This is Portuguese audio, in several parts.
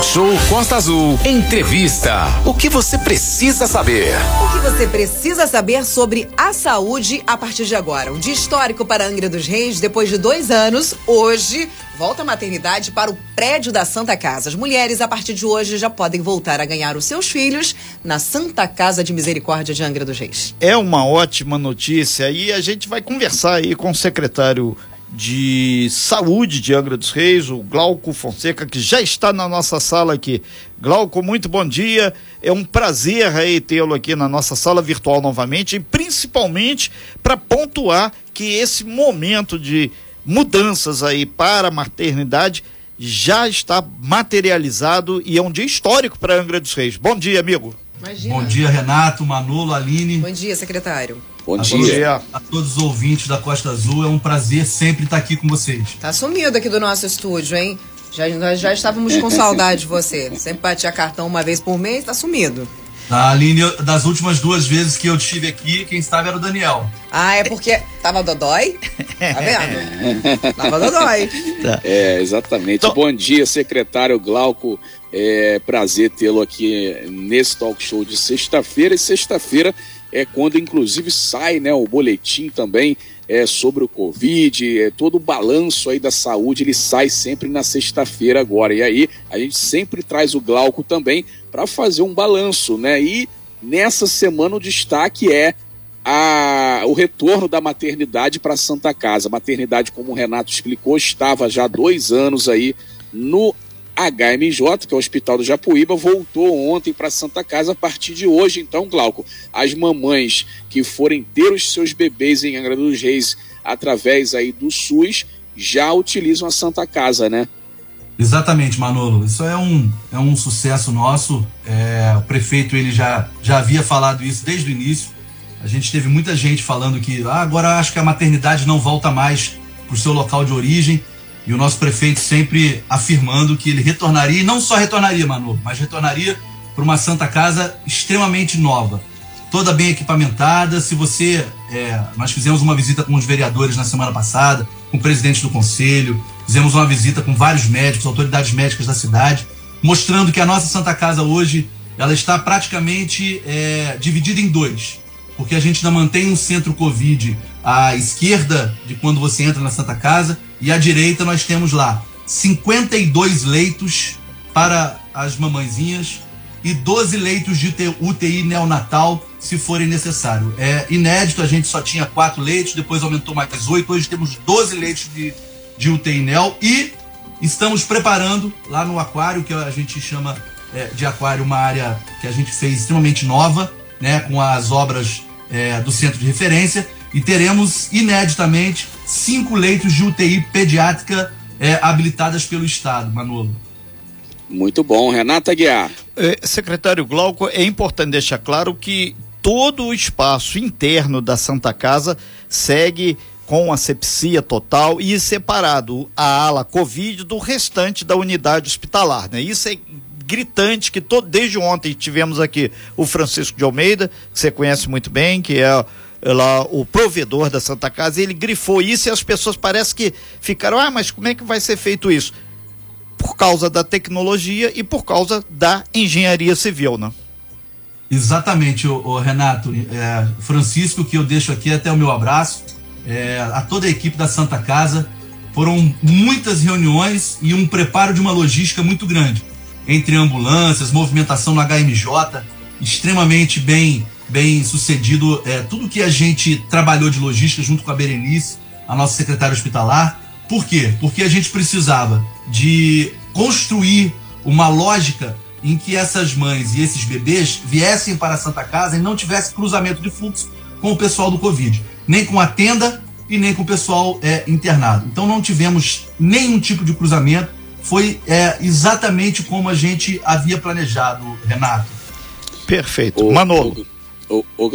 Talk Show Costa Azul. Entrevista. O que você precisa saber? O que você precisa saber sobre a saúde a partir de agora? Um dia histórico para Angra dos Reis. Depois de dois anos, hoje, volta a maternidade para o prédio da Santa Casa. As mulheres, a partir de hoje, já podem voltar a ganhar os seus filhos na Santa Casa de Misericórdia de Angra dos Reis. É uma ótima notícia e a gente vai conversar aí com o secretário de Saúde de Angra dos Reis, o Glauco Fonseca, que já está na nossa sala aqui. Glauco, muito bom dia. É um prazer aí tê-lo aqui na nossa sala virtual novamente e principalmente para pontuar que esse momento de mudanças aí para a maternidade já está materializado e é um dia histórico para Angra dos Reis. Bom dia, amigo. Imagina. Bom dia, Renato, Manolo, Aline. Bom dia, secretário. Bom a dia. A todos os ouvintes da Costa Azul, é um prazer sempre estar aqui com vocês. Tá sumido aqui do nosso estúdio, hein? Já, nós já estávamos com saudade de você. Sempre batia cartão uma vez por mês, tá sumido. Tá, Aline, das últimas duas vezes que eu estive aqui, quem estava era o Daniel. Ah, é porque tava dodói? Tá vendo? tava dodói. Tá. É, exatamente. Então... Bom dia, secretário Glauco. É prazer tê-lo aqui nesse talk show de sexta-feira. E sexta-feira é quando, inclusive, sai né, o boletim também é, sobre o Covid, é, todo o balanço aí da saúde, ele sai sempre na sexta-feira agora. E aí a gente sempre traz o Glauco também para fazer um balanço, né? E nessa semana o destaque é a, o retorno da maternidade para Santa Casa. A maternidade, como o Renato explicou, estava já há dois anos aí no HMJ, que é o Hospital do Japuíba, voltou ontem para Santa Casa a partir de hoje. Então, Glauco, as mamães que forem ter os seus bebês em Angra dos Reis através aí do SUS já utilizam a Santa Casa, né? Exatamente, Manolo. Isso é um, é um sucesso nosso. É, o prefeito ele já, já havia falado isso desde o início. A gente teve muita gente falando que ah, agora acho que a maternidade não volta mais para o seu local de origem. E o nosso prefeito sempre afirmando que ele retornaria, e não só retornaria, Manolo, mas retornaria para uma Santa Casa extremamente nova, toda bem equipamentada. Se você. É, nós fizemos uma visita com os vereadores na semana passada, com o presidente do conselho, Fizemos uma visita com vários médicos, autoridades médicas da cidade, mostrando que a nossa Santa Casa hoje ela está praticamente é, dividida em dois, porque a gente ainda mantém um centro Covid à esquerda de quando você entra na Santa Casa e à direita nós temos lá 52 leitos para as mamãezinhas e 12 leitos de UTI neonatal, se forem necessário. É inédito, a gente só tinha quatro leitos, depois aumentou mais oito, hoje temos 12 leitos de de UTI NEL e estamos preparando lá no aquário, que a gente chama é, de aquário, uma área que a gente fez extremamente nova, né, com as obras é, do centro de referência, e teremos ineditamente cinco leitos de UTI pediátrica é, habilitadas pelo Estado, Manolo. Muito bom. Renata Guiar. É, secretário Glauco, é importante deixar claro que todo o espaço interno da Santa Casa segue com asepsia total e separado a ala Covid do restante da unidade hospitalar, né? Isso é gritante que todo, desde ontem tivemos aqui o Francisco de Almeida, que você conhece muito bem, que é, é lá o provedor da Santa Casa, ele grifou isso e as pessoas parecem que ficaram, ah, mas como é que vai ser feito isso? Por causa da tecnologia e por causa da engenharia civil, né? Exatamente, o, o Renato. É, Francisco, que eu deixo aqui até o meu abraço é, a toda a equipe da Santa Casa. Foram muitas reuniões e um preparo de uma logística muito grande. Entre ambulâncias, movimentação no HMJ, extremamente bem, bem sucedido. É, tudo que a gente trabalhou de logística junto com a Berenice, a nossa secretária hospitalar. Por quê? Porque a gente precisava de construir uma lógica em que essas mães e esses bebês viessem para a Santa Casa e não tivesse cruzamento de fluxo com o pessoal do Covid nem com a tenda e nem com o pessoal é, internado. Então não tivemos nenhum tipo de cruzamento. Foi é, exatamente como a gente havia planejado, Renato. Perfeito. O, Manolo. O, o,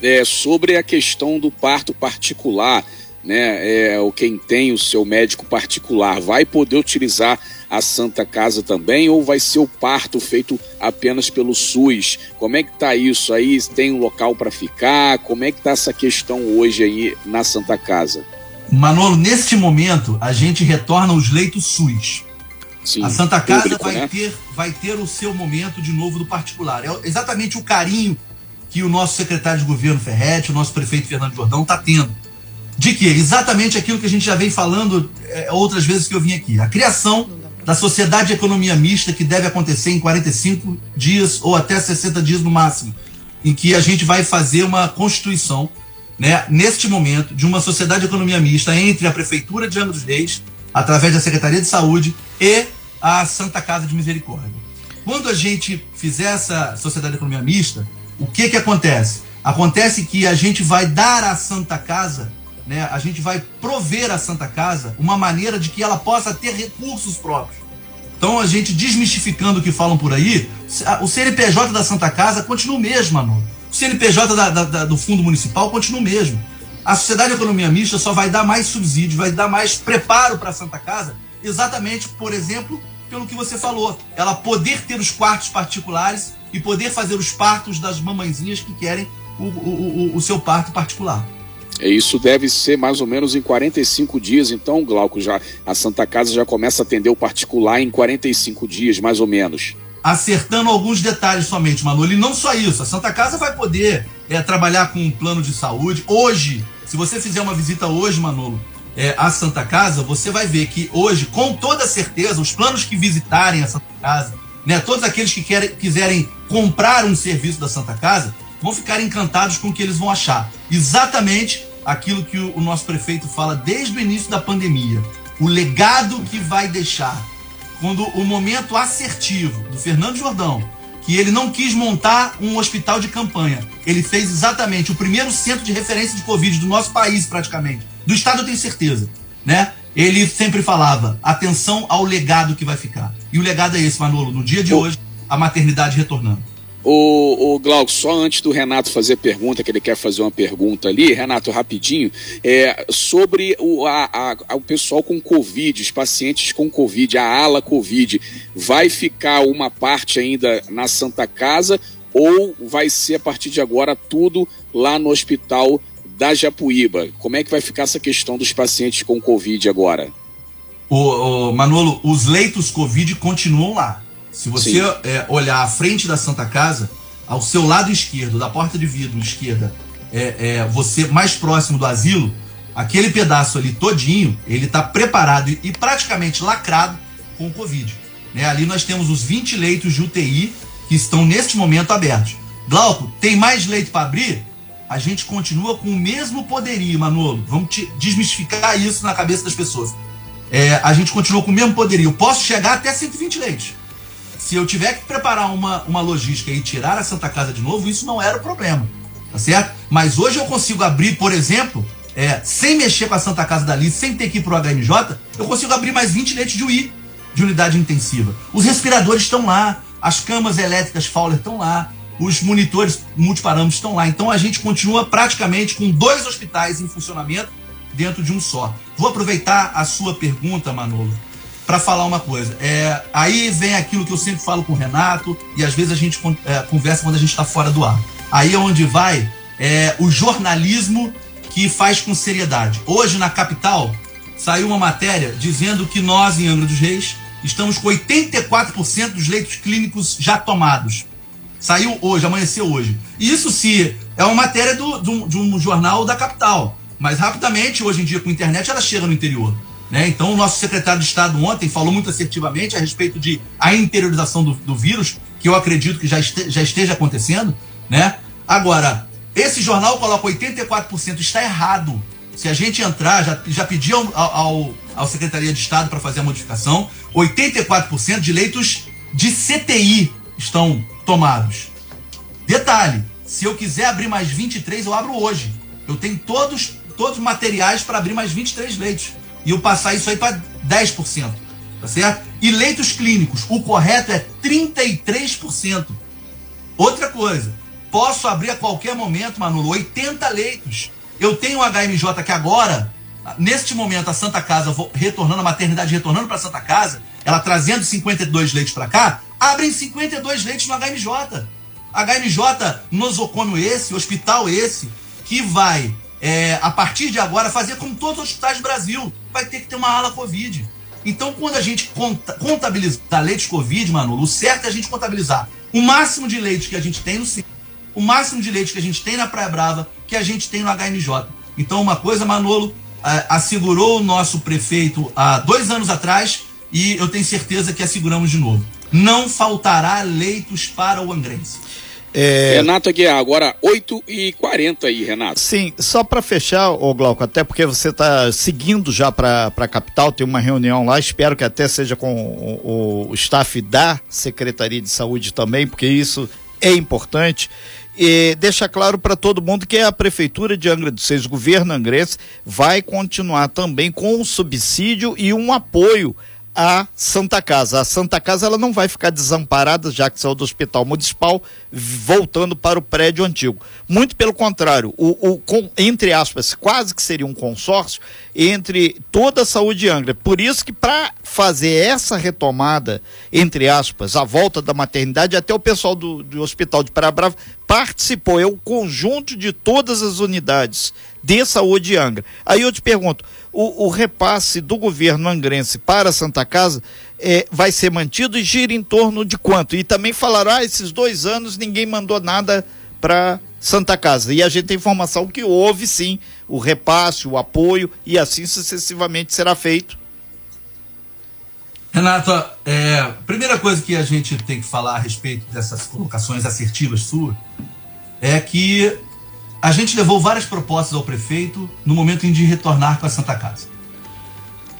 é, sobre a questão do parto particular, né? É, o quem tem o seu médico particular vai poder utilizar a Santa Casa também ou vai ser o parto feito apenas pelo SUS? Como é que tá isso aí? Tem um local para ficar? Como é que tá essa questão hoje aí na Santa Casa? Manolo, neste momento a gente retorna os leitos SUS. Sim, a Santa Casa público, vai, né? ter, vai ter o seu momento de novo do particular. É exatamente o carinho que o nosso secretário de governo Ferretti, o nosso prefeito Fernando Jordão está tendo. De que? Exatamente aquilo que a gente já vem falando é, outras vezes que eu vim aqui. A criação da sociedade de economia mista que deve acontecer em 45 dias ou até 60 dias no máximo, em que a gente vai fazer uma constituição, né, neste momento, de uma sociedade de economia mista entre a Prefeitura de Angra dos Reis, através da Secretaria de Saúde e a Santa Casa de Misericórdia. Quando a gente fizer essa sociedade de economia mista, o que que acontece? Acontece que a gente vai dar à Santa Casa, né, a gente vai prover à Santa Casa uma maneira de que ela possa ter recursos próprios. Então, a gente desmistificando o que falam por aí, o CNPJ da Santa Casa continua o mesmo, mano. O CNPJ da, da, do Fundo Municipal continua o mesmo. A Sociedade de Economia Mista só vai dar mais subsídio, vai dar mais preparo para a Santa Casa, exatamente, por exemplo, pelo que você falou. Ela poder ter os quartos particulares e poder fazer os partos das mamãezinhas que querem o, o, o, o seu parto particular. É, isso deve ser mais ou menos em 45 dias, então, Glauco, já a Santa Casa já começa a atender o particular em 45 dias, mais ou menos. Acertando alguns detalhes somente, Manolo. E não só isso, a Santa Casa vai poder é, trabalhar com um plano de saúde. Hoje, se você fizer uma visita hoje, Manolo, é, à Santa Casa, você vai ver que hoje, com toda certeza, os planos que visitarem a Santa Casa, né, todos aqueles que querem, quiserem comprar um serviço da Santa Casa, vão ficar encantados com o que eles vão achar. Exatamente aquilo que o nosso prefeito fala desde o início da pandemia. O legado que vai deixar. Quando o momento assertivo do Fernando Jordão, que ele não quis montar um hospital de campanha, ele fez exatamente o primeiro centro de referência de Covid do nosso país, praticamente. Do Estado, eu tenho certeza. Né? Ele sempre falava: atenção ao legado que vai ficar. E o legado é esse, Manolo, no dia de hoje, a maternidade retornando. O, o Glauco, só antes do Renato fazer pergunta, que ele quer fazer uma pergunta ali, Renato, rapidinho, é, sobre o, a, a, o pessoal com Covid, os pacientes com Covid, a ala Covid, vai ficar uma parte ainda na Santa Casa ou vai ser a partir de agora tudo lá no hospital da Japuíba? Como é que vai ficar essa questão dos pacientes com Covid agora? O, Manolo, os leitos Covid continuam lá. Se você é, olhar à frente da Santa Casa, ao seu lado esquerdo, da porta de vidro esquerda, é, é você mais próximo do asilo, aquele pedaço ali todinho, ele está preparado e, e, praticamente lacrado com o Covid. Né? Ali nós temos os 20 leitos de UTI que estão neste momento abertos. Glauco, tem mais leito para abrir? A gente continua com o mesmo poderio, Manolo. Vamos desmistificar isso na cabeça das pessoas. É, a gente continua com o mesmo poderio. Posso chegar até 120 leitos se eu tiver que preparar uma, uma logística e tirar a Santa Casa de novo, isso não era o problema. Tá certo? Mas hoje eu consigo abrir, por exemplo, é, sem mexer com a Santa Casa dali, sem ter que ir pro HMJ, eu consigo abrir mais 20 leitos de UI, de unidade intensiva. Os respiradores estão lá, as camas elétricas Fowler estão lá, os monitores multiparâmetros estão lá. Então a gente continua praticamente com dois hospitais em funcionamento dentro de um só. Vou aproveitar a sua pergunta, Manolo, para falar uma coisa. É, aí vem aquilo que eu sempre falo com o Renato, e às vezes a gente é, conversa quando a gente está fora do ar. Aí é onde vai é, o jornalismo que faz com seriedade. Hoje, na capital, saiu uma matéria dizendo que nós, em Angra dos Reis, estamos com 84% dos leitos clínicos já tomados. Saiu hoje, amanheceu hoje. Isso se é uma matéria do, do, de um jornal da capital. Mas rapidamente, hoje em dia, com a internet, ela chega no interior. Né? Então, o nosso secretário de Estado ontem falou muito assertivamente a respeito de a interiorização do, do vírus, que eu acredito que já, este, já esteja acontecendo. Né? Agora, esse jornal coloca 84%, está errado. Se a gente entrar, já, já pedi ao, ao, ao Secretaria de Estado para fazer a modificação, 84% de leitos de CTI estão tomados. Detalhe, se eu quiser abrir mais 23, eu abro hoje. Eu tenho todos, todos os materiais para abrir mais 23 leitos e eu passar isso aí para 10%. Tá certo? E leitos clínicos, o correto é 33%. Outra coisa, posso abrir a qualquer momento, Manolo, 80 leitos. Eu tenho um HMJ que agora, neste momento, a Santa Casa retornando, a maternidade retornando para a Santa Casa, ela trazendo 52 leitos para cá, abrem 52 leitos no HMJ. HMJ nosocômio esse, hospital esse, que vai é, a partir de agora, fazer como todos os hospitais do Brasil. Vai ter que ter uma ala Covid. Então, quando a gente contabilizar leite Covid, Manolo, o certo é a gente contabilizar o máximo de leite que a gente tem no CIN, o máximo de leite que a gente tem na Praia Brava, que a gente tem no HNJ. Então, uma coisa, Manolo, assegurou o nosso prefeito há dois anos atrás e eu tenho certeza que asseguramos de novo. Não faltará leitos para o Angrense. É... Renato Aguiar, agora 8h40 aí, Renato. Sim, só para fechar, ô Glauco, até porque você está seguindo já para a capital, tem uma reunião lá, espero que até seja com o, o, o staff da Secretaria de Saúde também, porque isso é importante. E deixa claro para todo mundo que a Prefeitura de Angra dos Seis, o governo angrense, vai continuar também com um subsídio e um apoio a Santa Casa. A Santa Casa ela não vai ficar desamparada, já que saiu do Hospital Municipal, voltando para o prédio antigo. Muito pelo contrário, o, o com, entre aspas, quase que seria um consórcio entre toda a saúde de Angra. Por isso que para fazer essa retomada, entre aspas, a volta da maternidade, até o pessoal do, do Hospital de Praia Brava participou, é o conjunto de todas as unidades de saúde de Angra. Aí eu te pergunto, o, o repasse do governo angrense para Santa Casa é, vai ser mantido e gira em torno de quanto? E também falaram, ah, esses dois anos ninguém mandou nada para Santa Casa. E a gente tem informação que houve sim o repasse, o apoio e assim sucessivamente será feito. Renato, é, primeira coisa que a gente tem que falar a respeito dessas colocações assertivas suas é que a gente levou várias propostas ao prefeito no momento em de retornar para a Santa Casa.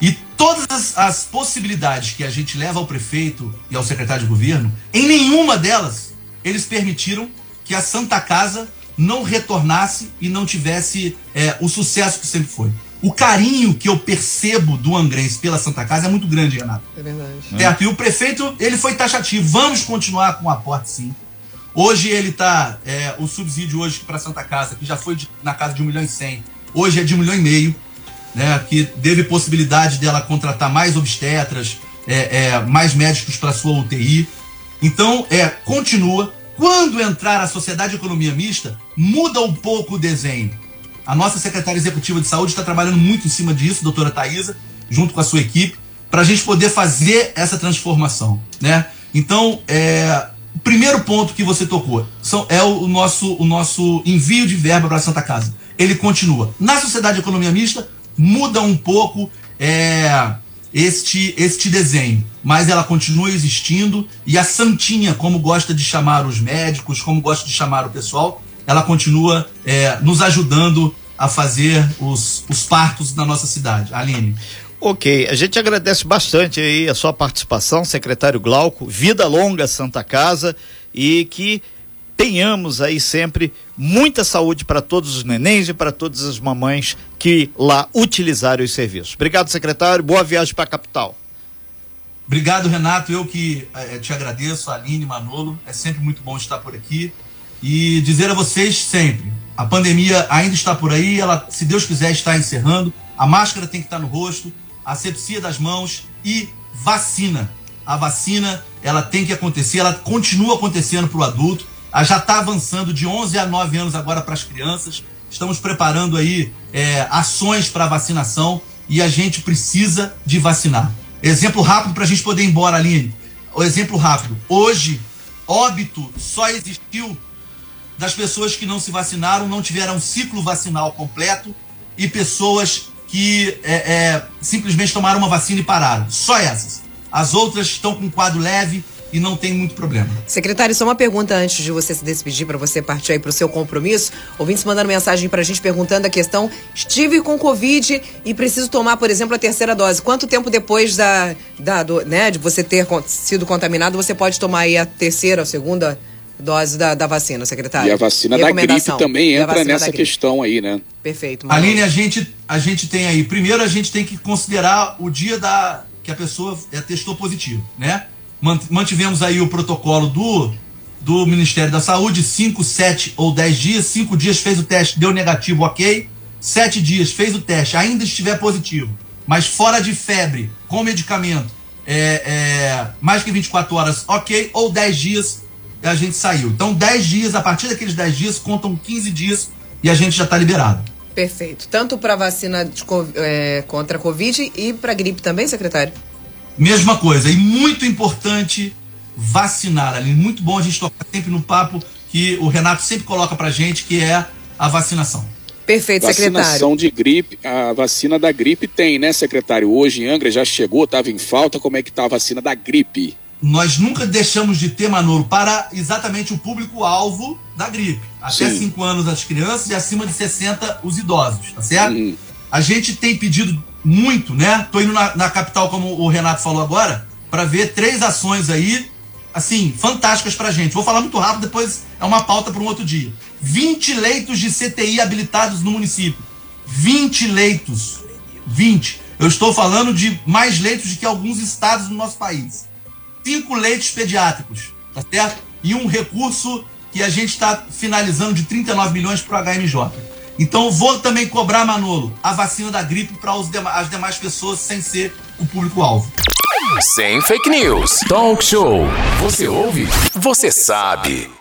E todas as, as, possibilidades que a gente leva ao prefeito e ao secretário de governo, em nenhuma delas eles permitiram que a Santa Casa não retornasse e não tivesse é, o sucesso que sempre foi. O carinho que eu percebo do Angrense pela Santa Casa é muito grande, Renato. É verdade. Certo? E o prefeito, ele foi taxativo. Vamos continuar com o aporte, sim. Hoje ele está, é, o subsídio hoje para Santa Casa, que já foi de, na casa de 1 milhão e 100, hoje é de 1 milhão e meio, né, que teve possibilidade dela contratar mais obstetras, é, é, mais médicos para sua UTI. Então, é, continua. Quando entrar a Sociedade de Economia Mista, muda um pouco o desenho. A nossa secretária executiva de saúde está trabalhando muito em cima disso, doutora Thaisa, junto com a sua equipe, para a gente poder fazer essa transformação. Né? Então, é, o primeiro ponto que você tocou são, é o, nosso, o nosso envio de verba para a Santa Casa. Ele continua. Na Sociedade de Economia Mista, muda um pouco é, este, este desenho, mas ela continua existindo e a Santinha, como gosta de chamar os médicos, como gosta de chamar o pessoal, ela continua é, nos ajudando a fazer os, os partos na nossa cidade. Aline. Ok, a gente agradece bastante aí a sua participação, secretário Glauco. Vida longa Santa Casa e que tenhamos aí sempre muita saúde para todos os nenéns e para todas as mamães que lá utilizarem os serviços. Obrigado, secretário. Boa viagem para a capital. Obrigado, Renato. Eu que é, te agradeço, Aline, Manolo. É sempre muito bom estar por aqui. E dizer a vocês sempre: a pandemia ainda está por aí, ela, se Deus quiser, está encerrando. A máscara tem que estar no rosto, asepsia das mãos e vacina. A vacina, ela tem que acontecer, ela continua acontecendo para o adulto, ela já está avançando de 11 a 9 anos agora para as crianças. Estamos preparando aí é, ações para vacinação e a gente precisa de vacinar. Exemplo rápido para a gente poder ir embora, Aline. O exemplo rápido. Hoje, óbito só existiu das pessoas que não se vacinaram, não tiveram ciclo vacinal completo e pessoas que é, é, simplesmente tomaram uma vacina e pararam. Só essas. As outras estão com quadro leve e não tem muito problema. Secretário, só uma pergunta antes de você se despedir, para você partir aí para o seu compromisso. Ouvintes mandando mensagem para a gente perguntando a questão: estive com Covid e preciso tomar, por exemplo, a terceira dose. Quanto tempo depois da, da do, né, de você ter sido contaminado você pode tomar aí a terceira ou segunda dose da, da vacina, secretário. E a vacina da gripe também entra nessa questão aí, né? Perfeito. Mas... Aline, a gente, a gente tem aí, primeiro a gente tem que considerar o dia da que a pessoa é, testou positivo, né? Mantivemos aí o protocolo do, do Ministério da Saúde, 5, 7 ou 10 dias, 5 dias fez o teste, deu negativo, ok. 7 dias fez o teste, ainda estiver positivo, mas fora de febre, com medicamento, é, é, mais que 24 horas, ok, ou 10 dias, e a gente saiu. Então, 10 dias, a partir daqueles 10 dias, contam 15 dias e a gente já está liberado. Perfeito. Tanto para vacina de, é, contra a Covid e para gripe também, secretário? mesma coisa. E muito importante vacinar. Ali, muito bom a gente tocar sempre no papo que o Renato sempre coloca pra gente, que é a vacinação. Perfeito, secretário. Vacinação de gripe, a vacina da gripe tem, né, secretário? Hoje em Angra já chegou, estava em falta. Como é que tá a vacina da gripe? Nós nunca deixamos de ter, Manolo, para exatamente o público-alvo da gripe. Até 5 anos as crianças e acima de 60 os idosos, tá certo? Uhum. A gente tem pedido muito, né? Tô indo na, na capital, como o Renato falou agora, para ver três ações aí assim, fantásticas pra gente. Vou falar muito rápido, depois é uma pauta para um outro dia. 20 leitos de CTI habilitados no município. 20 leitos. 20. Eu estou falando de mais leitos do que alguns estados do nosso país. Cinco leitos pediátricos, tá certo? E um recurso que a gente está finalizando de 39 milhões para o HMJ. Então vou também cobrar, Manolo, a vacina da gripe para as demais pessoas sem ser o público-alvo. Sem fake news. Talk show. Você ouve? Você sabe.